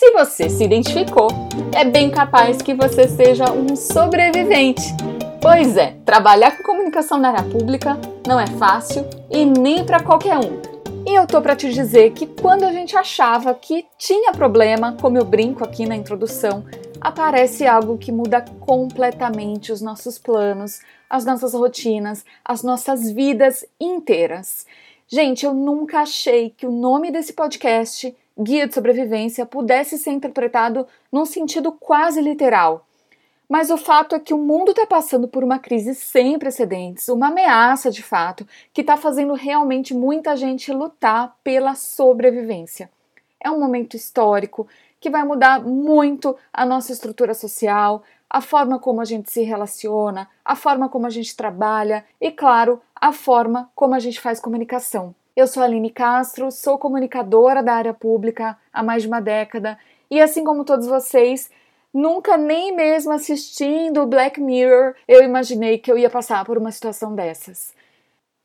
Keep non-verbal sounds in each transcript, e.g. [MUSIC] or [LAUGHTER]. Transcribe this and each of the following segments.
Se você se identificou, é bem capaz que você seja um sobrevivente. Pois é, trabalhar com comunicação na área pública não é fácil e nem para qualquer um. E eu tô para te dizer que quando a gente achava que tinha problema, como eu brinco aqui na introdução, aparece algo que muda completamente os nossos planos, as nossas rotinas, as nossas vidas inteiras. Gente, eu nunca achei que o nome desse podcast, Guia de Sobrevivência, pudesse ser interpretado num sentido quase literal. Mas o fato é que o mundo está passando por uma crise sem precedentes, uma ameaça de fato, que está fazendo realmente muita gente lutar pela sobrevivência. É um momento histórico que vai mudar muito a nossa estrutura social, a forma como a gente se relaciona, a forma como a gente trabalha e, claro, a forma como a gente faz comunicação. Eu sou Aline Castro, sou comunicadora da área pública há mais de uma década e, assim como todos vocês, Nunca nem mesmo assistindo Black Mirror eu imaginei que eu ia passar por uma situação dessas.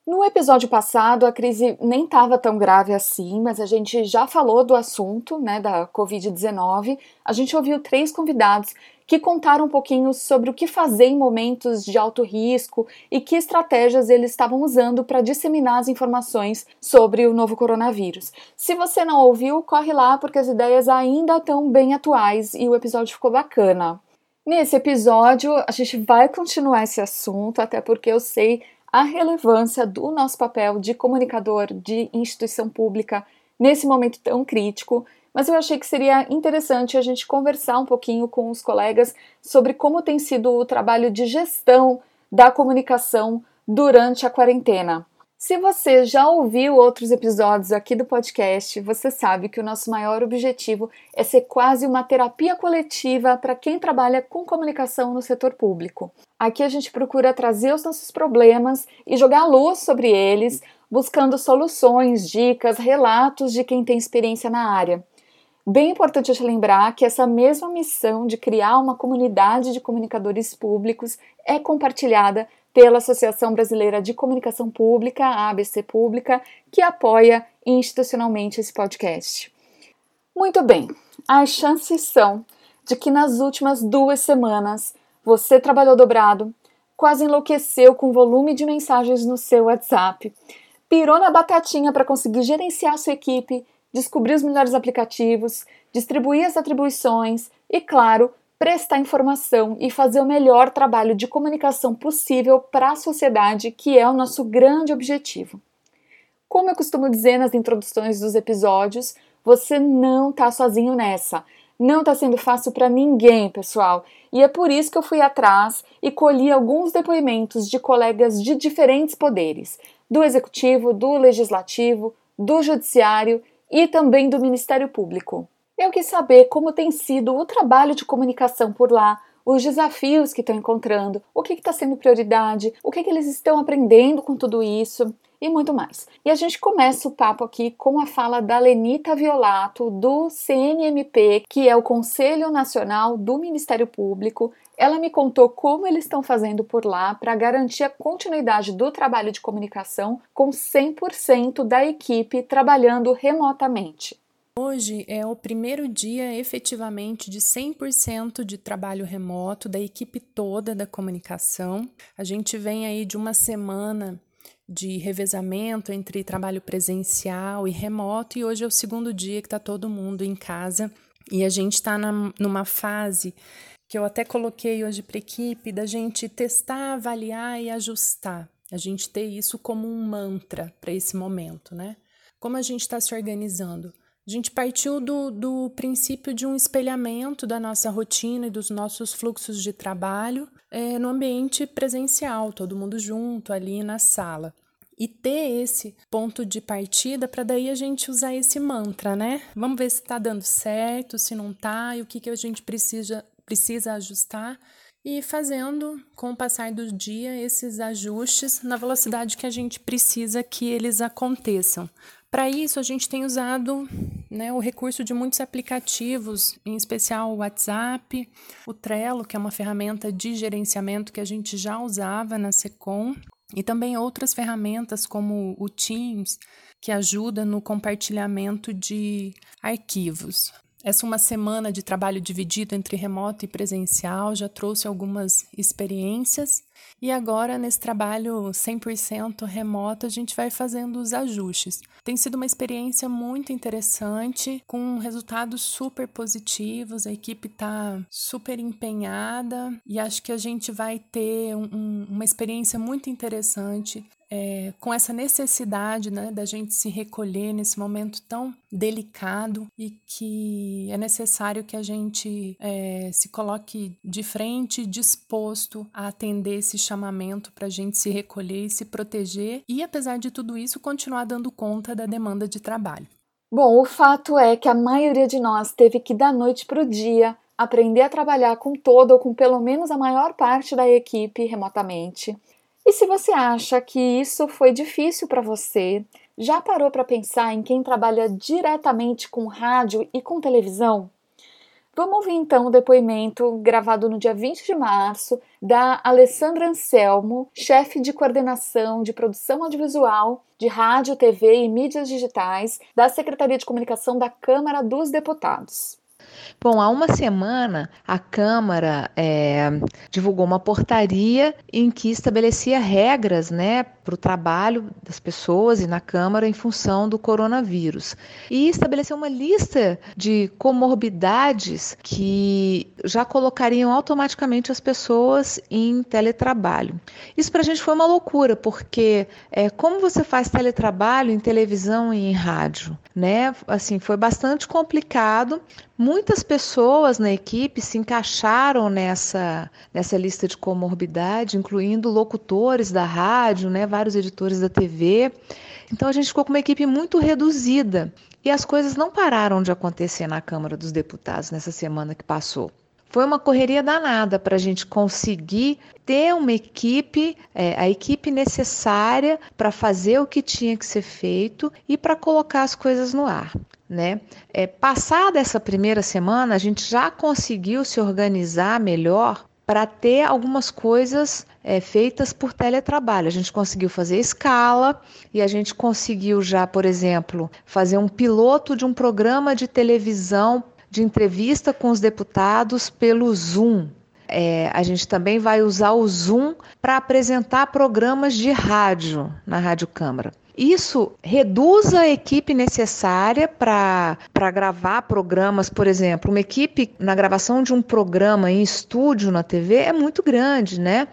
No episódio passado, a crise nem estava tão grave assim, mas a gente já falou do assunto, né, da Covid-19. A gente ouviu três convidados que contaram um pouquinho sobre o que fazer em momentos de alto risco e que estratégias eles estavam usando para disseminar as informações sobre o novo coronavírus. Se você não ouviu, corre lá porque as ideias ainda estão bem atuais e o episódio ficou bacana. Nesse episódio, a gente vai continuar esse assunto, até porque eu sei a relevância do nosso papel de comunicador de instituição pública nesse momento tão crítico mas eu achei que seria interessante a gente conversar um pouquinho com os colegas sobre como tem sido o trabalho de gestão da comunicação durante a quarentena. Se você já ouviu outros episódios aqui do podcast, você sabe que o nosso maior objetivo é ser quase uma terapia coletiva para quem trabalha com comunicação no setor público. Aqui a gente procura trazer os nossos problemas e jogar luz sobre eles, buscando soluções, dicas, relatos de quem tem experiência na área. Bem importante te lembrar que essa mesma missão de criar uma comunidade de comunicadores públicos é compartilhada pela Associação Brasileira de Comunicação Pública, a ABC Pública, que apoia institucionalmente esse podcast. Muito bem, as chances são de que nas últimas duas semanas você trabalhou dobrado, quase enlouqueceu com o volume de mensagens no seu WhatsApp, pirou na batatinha para conseguir gerenciar sua equipe descobrir os melhores aplicativos, distribuir as atribuições e, claro, prestar informação e fazer o melhor trabalho de comunicação possível para a sociedade, que é o nosso grande objetivo. Como eu costumo dizer nas introduções dos episódios, você não está sozinho nessa. Não está sendo fácil para ninguém, pessoal. E é por isso que eu fui atrás e colhi alguns depoimentos de colegas de diferentes poderes: do executivo, do legislativo, do judiciário e também do Ministério Público. Eu quis saber como tem sido o trabalho de comunicação por lá, os desafios que estão encontrando, o que está sendo prioridade, o que, que eles estão aprendendo com tudo isso e muito mais. E a gente começa o papo aqui com a fala da Lenita Violato, do CNMP, que é o Conselho Nacional do Ministério Público. Ela me contou como eles estão fazendo por lá para garantir a continuidade do trabalho de comunicação com 100% da equipe trabalhando remotamente. Hoje é o primeiro dia efetivamente de 100% de trabalho remoto da equipe toda da comunicação. A gente vem aí de uma semana de revezamento entre trabalho presencial e remoto, e hoje é o segundo dia que está todo mundo em casa e a gente está numa fase que eu até coloquei hoje para a equipe da gente testar, avaliar e ajustar. A gente ter isso como um mantra para esse momento, né? Como a gente está se organizando? A gente partiu do, do princípio de um espelhamento da nossa rotina e dos nossos fluxos de trabalho é, no ambiente presencial, todo mundo junto ali na sala. E ter esse ponto de partida para daí a gente usar esse mantra, né? Vamos ver se está dando certo, se não está e o que, que a gente precisa, precisa ajustar e fazendo, com o passar do dia, esses ajustes na velocidade que a gente precisa que eles aconteçam. Para isso, a gente tem usado né, o recurso de muitos aplicativos, em especial o WhatsApp, o Trello, que é uma ferramenta de gerenciamento que a gente já usava na Secom, e também outras ferramentas como o Teams, que ajuda no compartilhamento de arquivos. Essa uma semana de trabalho dividido entre remoto e presencial já trouxe algumas experiências e agora nesse trabalho 100% remoto a gente vai fazendo os ajustes. Tem sido uma experiência muito interessante, com resultados super positivos, a equipe está super empenhada e acho que a gente vai ter um, uma experiência muito interessante é, com essa necessidade né, da gente se recolher nesse momento tão delicado e que é necessário que a gente é, se coloque de frente, disposto a atender esse chamamento para a gente se recolher e se proteger e, apesar de tudo isso, continuar dando conta da demanda de trabalho. Bom, o fato é que a maioria de nós teve que, da noite para o dia, aprender a trabalhar com todo ou com pelo menos a maior parte da equipe remotamente. E se você acha que isso foi difícil para você, já parou para pensar em quem trabalha diretamente com rádio e com televisão? Vamos ouvir então o depoimento gravado no dia 20 de março da Alessandra Anselmo, chefe de coordenação de produção audiovisual de rádio, TV e mídias digitais da Secretaria de Comunicação da Câmara dos Deputados. Bom, há uma semana a Câmara é, divulgou uma portaria em que estabelecia regras né, para o trabalho das pessoas e na Câmara em função do coronavírus. E estabeleceu uma lista de comorbidades que já colocariam automaticamente as pessoas em teletrabalho. Isso para a gente foi uma loucura, porque é, como você faz teletrabalho em televisão e em rádio? Né? Assim, foi bastante complicado Muitas pessoas na equipe se encaixaram nessa, nessa lista de comorbidade, incluindo locutores da rádio, né, vários editores da TV. Então a gente ficou com uma equipe muito reduzida e as coisas não pararam de acontecer na Câmara dos Deputados nessa semana que passou. Foi uma correria danada para a gente conseguir ter uma equipe, é, a equipe necessária para fazer o que tinha que ser feito e para colocar as coisas no ar. Né? É, passada essa primeira semana, a gente já conseguiu se organizar melhor para ter algumas coisas é, feitas por teletrabalho. A gente conseguiu fazer escala e a gente conseguiu já, por exemplo, fazer um piloto de um programa de televisão de entrevista com os deputados pelo Zoom. É, a gente também vai usar o Zoom para apresentar programas de rádio na Rádio Câmara. Isso reduz a equipe necessária para gravar programas, por exemplo. Uma equipe na gravação de um programa em estúdio na TV é muito grande, né?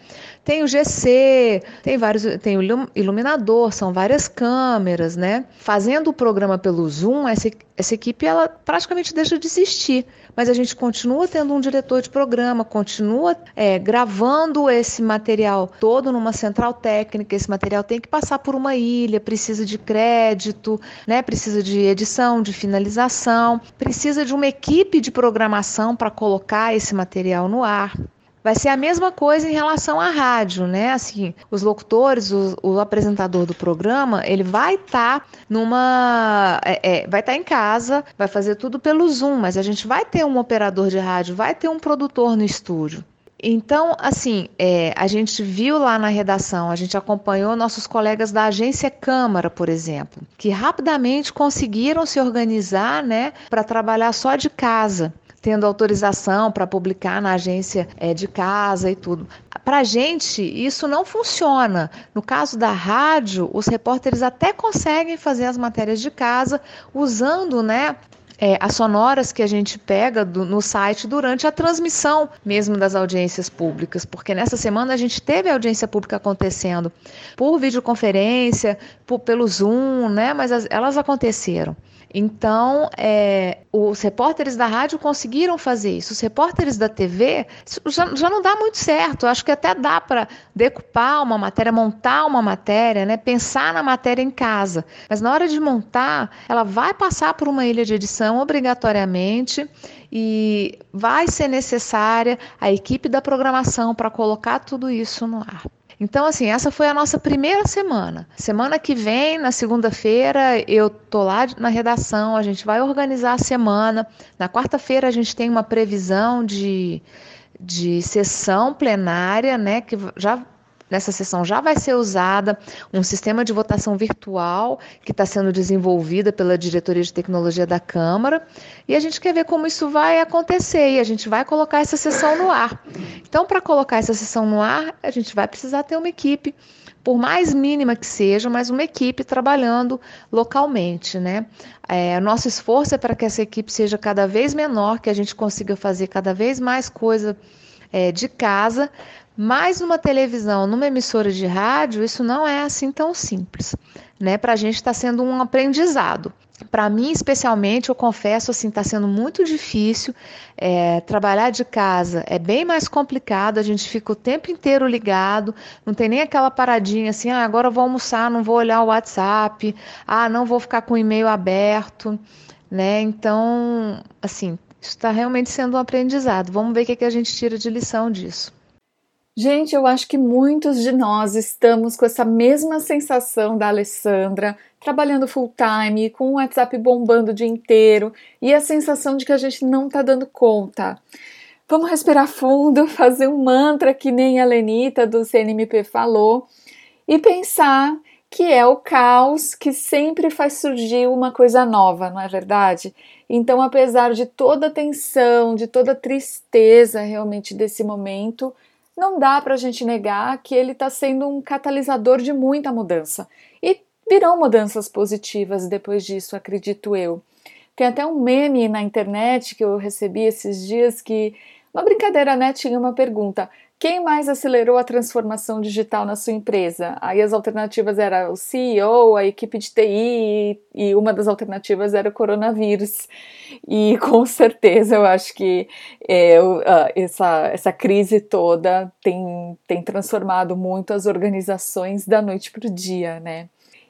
Tem o GC, tem vários, tem o iluminador, são várias câmeras, né? Fazendo o programa pelo Zoom, essa, essa equipe ela praticamente deixa de existir. Mas a gente continua tendo um diretor de programa, continua é, gravando esse material todo numa central técnica. Esse material tem que passar por uma ilha, precisa de crédito, né? Precisa de edição, de finalização, precisa de uma equipe de programação para colocar esse material no ar. Vai ser a mesma coisa em relação à rádio, né? Assim, os locutores, o, o apresentador do programa, ele vai estar tá numa, é, é, vai estar tá em casa, vai fazer tudo pelo Zoom, mas a gente vai ter um operador de rádio, vai ter um produtor no estúdio. Então, assim, é, a gente viu lá na redação, a gente acompanhou nossos colegas da agência Câmara, por exemplo, que rapidamente conseguiram se organizar, né, para trabalhar só de casa tendo autorização para publicar na agência é, de casa e tudo. Para a gente, isso não funciona. No caso da rádio, os repórteres até conseguem fazer as matérias de casa usando né, é, as sonoras que a gente pega do, no site durante a transmissão mesmo das audiências públicas, porque nessa semana a gente teve audiência pública acontecendo por videoconferência, por, pelo Zoom, né? Mas as, elas aconteceram. Então, é, os repórteres da rádio conseguiram fazer isso. Os repórteres da TV já, já não dá muito certo. Acho que até dá para decupar uma matéria, montar uma matéria, né? pensar na matéria em casa. Mas na hora de montar, ela vai passar por uma ilha de edição obrigatoriamente e vai ser necessária a equipe da programação para colocar tudo isso no ar. Então, assim, essa foi a nossa primeira semana. Semana que vem, na segunda-feira, eu tô lá na redação, a gente vai organizar a semana. Na quarta-feira, a gente tem uma previsão de, de sessão plenária, né, que já Nessa sessão já vai ser usada um sistema de votação virtual que está sendo desenvolvida pela Diretoria de Tecnologia da Câmara e a gente quer ver como isso vai acontecer e a gente vai colocar essa sessão no ar. Então, para colocar essa sessão no ar, a gente vai precisar ter uma equipe por mais mínima que seja, mas uma equipe trabalhando localmente, né? É, nosso esforço é para que essa equipe seja cada vez menor, que a gente consiga fazer cada vez mais coisa é, de casa, mas numa televisão, numa emissora de rádio, isso não é assim tão simples. Né? Para a gente está sendo um aprendizado. Para mim, especialmente, eu confesso, assim, está sendo muito difícil. É, trabalhar de casa é bem mais complicado. A gente fica o tempo inteiro ligado, não tem nem aquela paradinha assim, ah, agora eu vou almoçar, não vou olhar o WhatsApp, ah, não vou ficar com o e-mail aberto, né? Então, assim, isso está realmente sendo um aprendizado. Vamos ver o que, que a gente tira de lição disso. Gente, eu acho que muitos de nós estamos com essa mesma sensação da Alessandra, trabalhando full time, com o WhatsApp bombando o dia inteiro e a sensação de que a gente não está dando conta. Vamos respirar fundo, [LAUGHS] fazer um mantra que nem a Lenita do CNMP falou e pensar que é o caos que sempre faz surgir uma coisa nova, não é verdade? Então, apesar de toda a tensão, de toda a tristeza realmente desse momento, não dá para a gente negar que ele está sendo um catalisador de muita mudança. E virão mudanças positivas depois disso, acredito eu. Tem até um meme na internet que eu recebi esses dias que uma brincadeira, né? Tinha uma pergunta: quem mais acelerou a transformação digital na sua empresa? Aí as alternativas eram o CEO, a equipe de TI e uma das alternativas era o coronavírus. E [LAUGHS] com certeza eu acho que é, essa, essa crise toda tem, tem transformado muito as organizações da noite para o dia, né?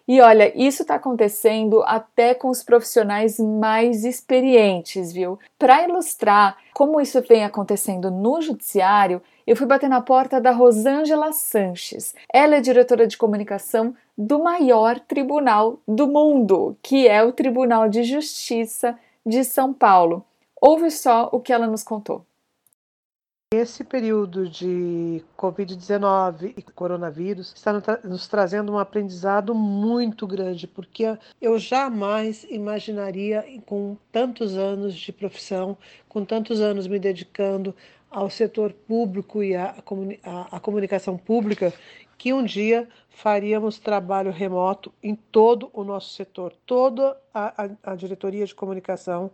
E olha, isso está acontecendo até com os profissionais mais experientes, viu? Para ilustrar como isso vem acontecendo no judiciário, eu fui bater na porta da Rosângela Sanches. Ela é diretora de comunicação do maior tribunal do mundo, que é o Tribunal de Justiça de São Paulo. Ouve só o que ela nos contou. Esse período de Covid-19 e coronavírus está nos trazendo um aprendizado muito grande, porque eu jamais imaginaria, com tantos anos de profissão, com tantos anos me dedicando ao setor público e à, à, à comunicação pública, que um dia faríamos trabalho remoto em todo o nosso setor, toda a, a, a diretoria de comunicação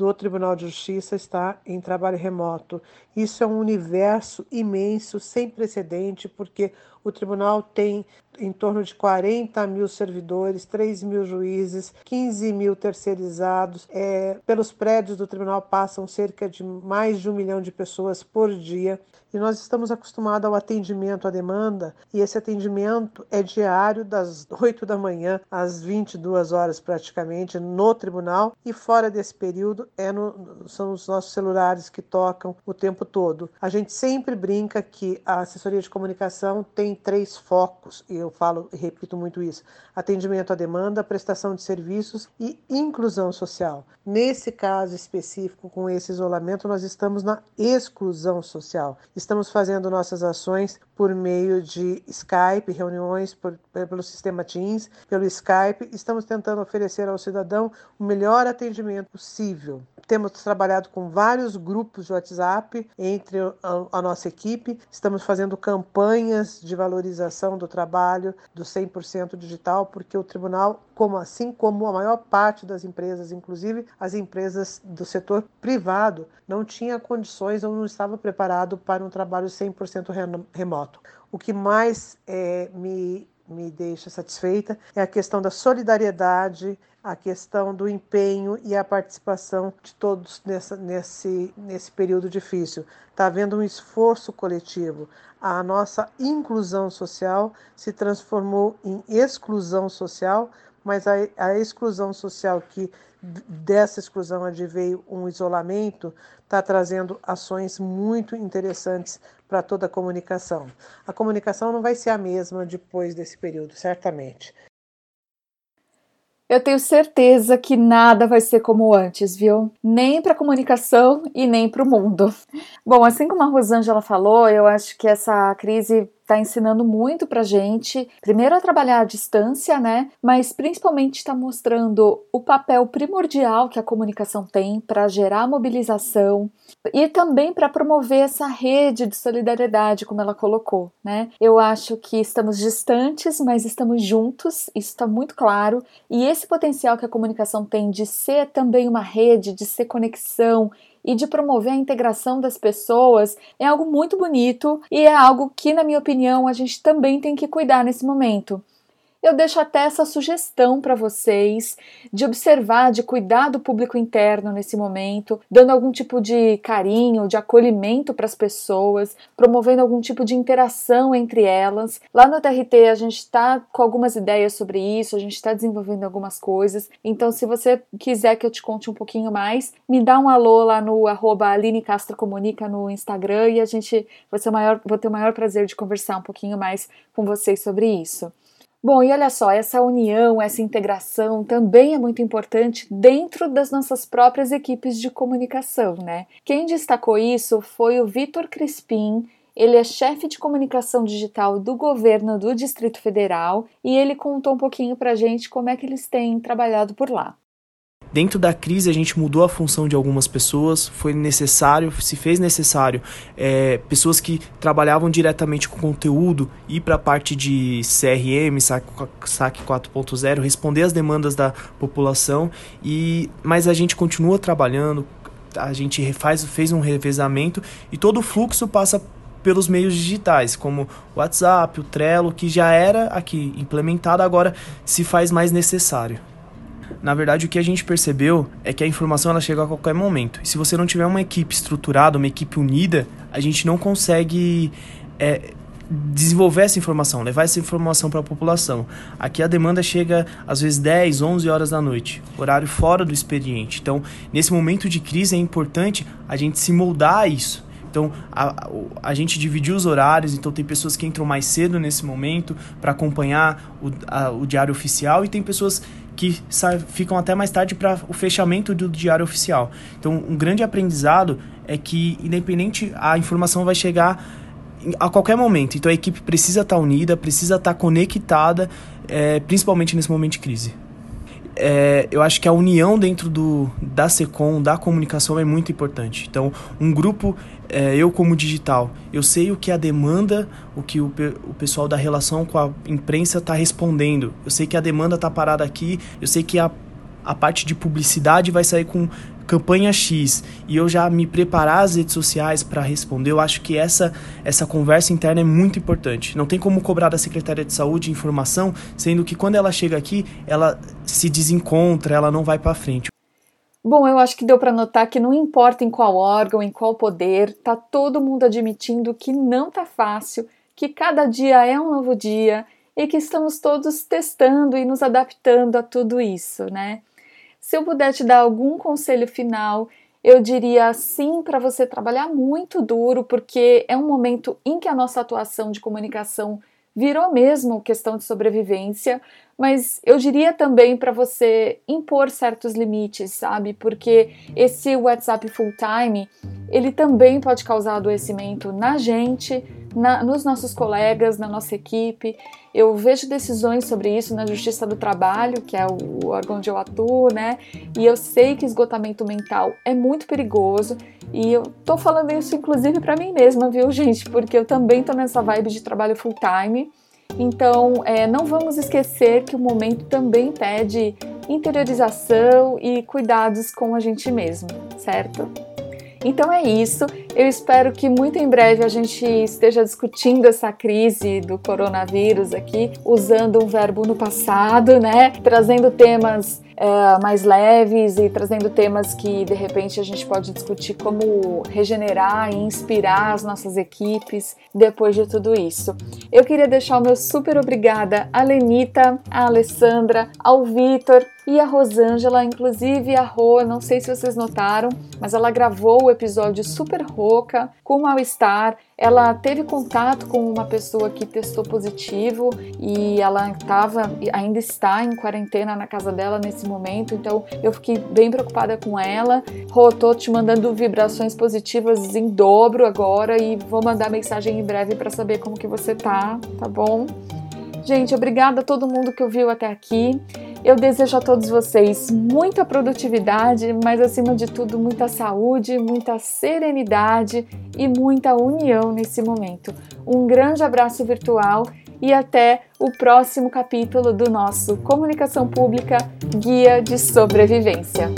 do Tribunal de Justiça está em trabalho remoto. Isso é um universo imenso, sem precedente, porque o tribunal tem em torno de 40 mil servidores, 3 mil juízes, 15 mil terceirizados. É, pelos prédios do tribunal passam cerca de mais de um milhão de pessoas por dia. E nós estamos acostumados ao atendimento à demanda, e esse atendimento é diário, das 8 da manhã às 22 horas praticamente, no tribunal, e fora desse período é no, são os nossos celulares que tocam o tempo todo. A gente sempre brinca que a assessoria de comunicação tem três focos, e eu falo e repito muito isso: atendimento à demanda, prestação de serviços e inclusão social. Nesse caso específico, com esse isolamento, nós estamos na exclusão social Estamos fazendo nossas ações por meio de Skype, reuniões por, pelo sistema Teams, pelo Skype. Estamos tentando oferecer ao cidadão o melhor atendimento possível. Temos trabalhado com vários grupos de WhatsApp entre a, a nossa equipe. Estamos fazendo campanhas de valorização do trabalho do 100% digital, porque o tribunal, como assim como a maior parte das empresas, inclusive as empresas do setor privado, não tinha condições ou não estava preparado para um trabalho 100% remoto. O que mais é, me me deixa satisfeita é a questão da solidariedade, a questão do empenho e a participação de todos nessa, nesse, nesse período difícil. Está havendo um esforço coletivo. A nossa inclusão social se transformou em exclusão social, mas a, a exclusão social que dessa exclusão adveio um isolamento, está trazendo ações muito interessantes para toda a comunicação. A comunicação não vai ser a mesma depois desse período, certamente. Eu tenho certeza que nada vai ser como antes, viu? Nem para a comunicação e nem para o mundo. Bom, assim como a Rosângela falou, eu acho que essa crise está ensinando muito para gente, primeiro a trabalhar à distância, né? Mas principalmente está mostrando o papel primordial que a comunicação tem para gerar mobilização e também para promover essa rede de solidariedade, como ela colocou, né? Eu acho que estamos distantes, mas estamos juntos, isso está muito claro, e esse potencial que a comunicação tem de ser também uma rede, de ser conexão e de promover a integração das pessoas é algo muito bonito e é algo que, na minha opinião, a gente também tem que cuidar nesse momento eu deixo até essa sugestão para vocês de observar, de cuidar do público interno nesse momento, dando algum tipo de carinho, de acolhimento para as pessoas, promovendo algum tipo de interação entre elas. Lá no TRT a gente está com algumas ideias sobre isso, a gente está desenvolvendo algumas coisas. Então, se você quiser que eu te conte um pouquinho mais, me dá um alô lá no arroba Aline Castro Comunica no Instagram e a gente vai ser o maior, vou ter o maior prazer de conversar um pouquinho mais com vocês sobre isso. Bom, e olha só, essa união, essa integração também é muito importante dentro das nossas próprias equipes de comunicação, né? Quem destacou isso foi o Vitor Crispim. Ele é chefe de comunicação digital do governo do Distrito Federal e ele contou um pouquinho para a gente como é que eles têm trabalhado por lá. Dentro da crise, a gente mudou a função de algumas pessoas, foi necessário, se fez necessário, é, pessoas que trabalhavam diretamente com conteúdo ir para a parte de CRM, SAC 4.0, responder às demandas da população, e mas a gente continua trabalhando, a gente faz, fez um revezamento e todo o fluxo passa pelos meios digitais, como o WhatsApp, o Trello, que já era aqui implementado, agora se faz mais necessário. Na verdade, o que a gente percebeu é que a informação ela chega a qualquer momento. E se você não tiver uma equipe estruturada, uma equipe unida, a gente não consegue é, desenvolver essa informação, levar essa informação para a população. Aqui a demanda chega às vezes 10, 11 horas da noite, horário fora do expediente. Então, nesse momento de crise é importante a gente se moldar a isso. Então, a, a, gente dividiu os horários, então tem pessoas que entram mais cedo nesse momento para acompanhar o, a, o diário oficial e tem pessoas que ficam até mais tarde para o fechamento do diário oficial. Então, um grande aprendizado é que, independente, a informação vai chegar a qualquer momento. Então, a equipe precisa estar tá unida, precisa estar tá conectada, é, principalmente nesse momento de crise. É, eu acho que a união dentro do, da SECOM, da comunicação, é muito importante. Então, um grupo é, eu como digital, eu sei o que a demanda, o que o, o pessoal da relação com a imprensa está respondendo. Eu sei que a demanda está parada aqui, eu sei que a, a parte de publicidade vai sair com campanha X e eu já me preparar as redes sociais para responder, eu acho que essa, essa conversa interna é muito importante. Não tem como cobrar da Secretaria de Saúde informação, sendo que quando ela chega aqui, ela se desencontra, ela não vai para frente. Bom, eu acho que deu para notar que não importa em qual órgão, em qual poder, tá todo mundo admitindo que não tá fácil, que cada dia é um novo dia e que estamos todos testando e nos adaptando a tudo isso, né? Se eu puder te dar algum conselho final, eu diria sim para você trabalhar muito duro, porque é um momento em que a nossa atuação de comunicação virou mesmo questão de sobrevivência, mas eu diria também para você impor certos limites, sabe? Porque esse WhatsApp full time, ele também pode causar adoecimento na gente, na, nos nossos colegas, na nossa equipe. Eu vejo decisões sobre isso na Justiça do Trabalho, que é o órgão onde eu atuo, né? E eu sei que esgotamento mental é muito perigoso. E eu tô falando isso inclusive para mim mesma, viu, [LAUGHS] gente? Porque eu também tô nessa vibe de trabalho full time. Então, é, não vamos esquecer que o momento também pede interiorização e cuidados com a gente mesmo, certo? Então é isso. Eu espero que muito em breve a gente esteja discutindo essa crise do coronavírus aqui, usando um verbo no passado, né? Trazendo temas é, mais leves e trazendo temas que de repente a gente pode discutir como regenerar e inspirar as nossas equipes depois de tudo isso. Eu queria deixar o meu super obrigada à Lenita, à Alessandra, ao Vitor e a Rosângela, inclusive a Rô, não sei se vocês notaram, mas ela gravou o episódio super rouca, com mal-estar. Ela teve contato com uma pessoa que testou positivo e ela estava, ainda está em quarentena na casa dela nesse momento, então eu fiquei bem preocupada com ela. Rô, tô te mandando vibrações positivas em dobro agora e vou mandar mensagem em breve para saber como que você tá, tá bom? Gente, obrigada a todo mundo que ouviu até aqui. Eu desejo a todos vocês muita produtividade, mas acima de tudo, muita saúde, muita serenidade e muita união nesse momento. Um grande abraço virtual e até o próximo capítulo do nosso Comunicação Pública Guia de Sobrevivência.